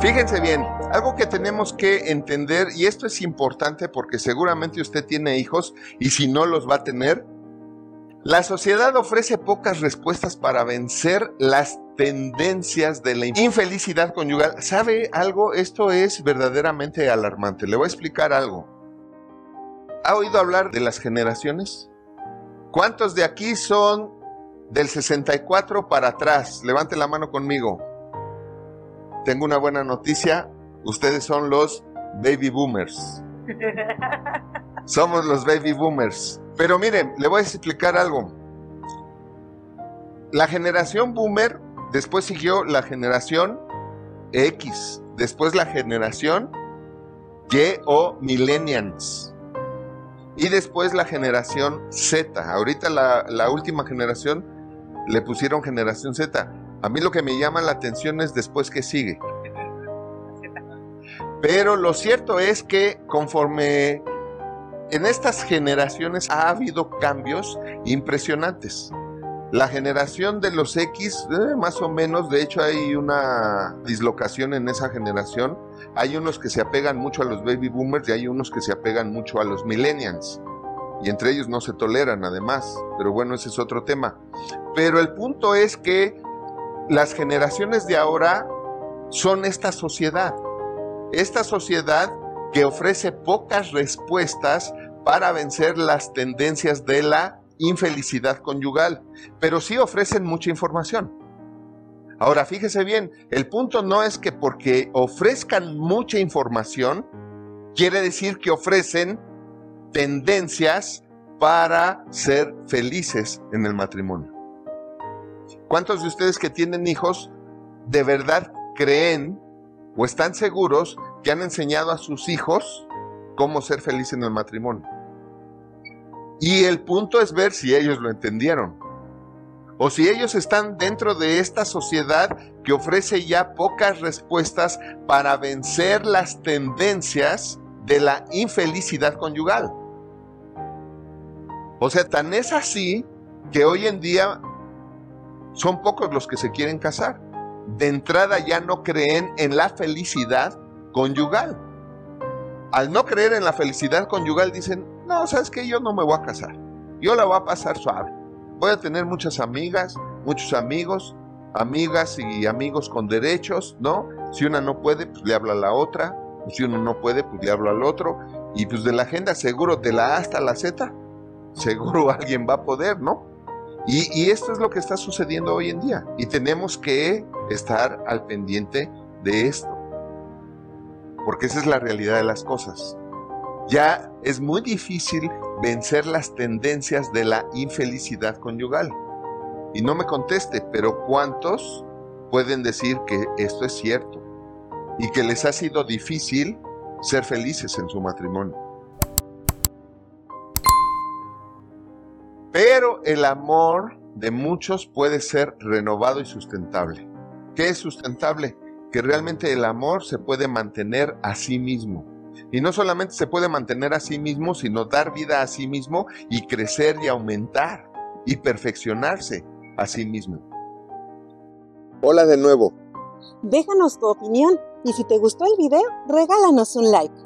Fíjense bien, algo que tenemos que entender, y esto es importante porque seguramente usted tiene hijos y si no los va a tener, la sociedad ofrece pocas respuestas para vencer las tendencias de la infelicidad conyugal. ¿Sabe algo? Esto es verdaderamente alarmante. Le voy a explicar algo. ¿Ha oído hablar de las generaciones? ¿Cuántos de aquí son del 64 para atrás? Levante la mano conmigo. Tengo una buena noticia. Ustedes son los baby boomers. Somos los baby boomers. Pero miren, le voy a explicar algo. La generación boomer, después siguió la generación X, después la generación Y o millennials. Y después la generación Z. Ahorita la, la última generación le pusieron generación Z. A mí lo que me llama la atención es después que sigue. Pero lo cierto es que conforme en estas generaciones ha habido cambios impresionantes. La generación de los X, eh, más o menos, de hecho hay una dislocación en esa generación. Hay unos que se apegan mucho a los baby boomers y hay unos que se apegan mucho a los millennials. Y entre ellos no se toleran además. Pero bueno, ese es otro tema. Pero el punto es que las generaciones de ahora son esta sociedad. Esta sociedad que ofrece pocas respuestas para vencer las tendencias de la infelicidad conyugal, pero sí ofrecen mucha información. Ahora, fíjese bien, el punto no es que porque ofrezcan mucha información, quiere decir que ofrecen tendencias para ser felices en el matrimonio. ¿Cuántos de ustedes que tienen hijos de verdad creen o están seguros que han enseñado a sus hijos cómo ser felices en el matrimonio? Y el punto es ver si ellos lo entendieron. O si ellos están dentro de esta sociedad que ofrece ya pocas respuestas para vencer las tendencias de la infelicidad conyugal. O sea, tan es así que hoy en día son pocos los que se quieren casar. De entrada ya no creen en la felicidad conyugal. Al no creer en la felicidad conyugal dicen, no, sabes que yo no me voy a casar. Yo la voy a pasar suave. Voy a tener muchas amigas, muchos amigos, amigas y amigos con derechos, ¿no? Si una no puede, pues le habla a la otra. Si uno no puede, pues le habla al otro. Y pues de la agenda seguro, de la A hasta la Z, seguro alguien va a poder, ¿no? Y, esto es lo que está sucediendo hoy en día. Y tenemos que estar al pendiente de esto. Porque esa es la realidad de las cosas ya es muy difícil vencer las tendencias de la infelicidad conyugal. Y no me conteste, pero ¿cuántos pueden decir que esto es cierto? Y que les ha sido difícil ser felices en su matrimonio. El amor de muchos puede ser renovado y sustentable. ¿Qué es sustentable? Que realmente el amor se puede mantener a sí mismo y no solamente se puede mantener a sí mismo, sino dar vida a sí mismo y crecer y aumentar y perfeccionarse a sí mismo. Hola de nuevo. Déjanos tu opinión y si te gustó el video, regálanos un like.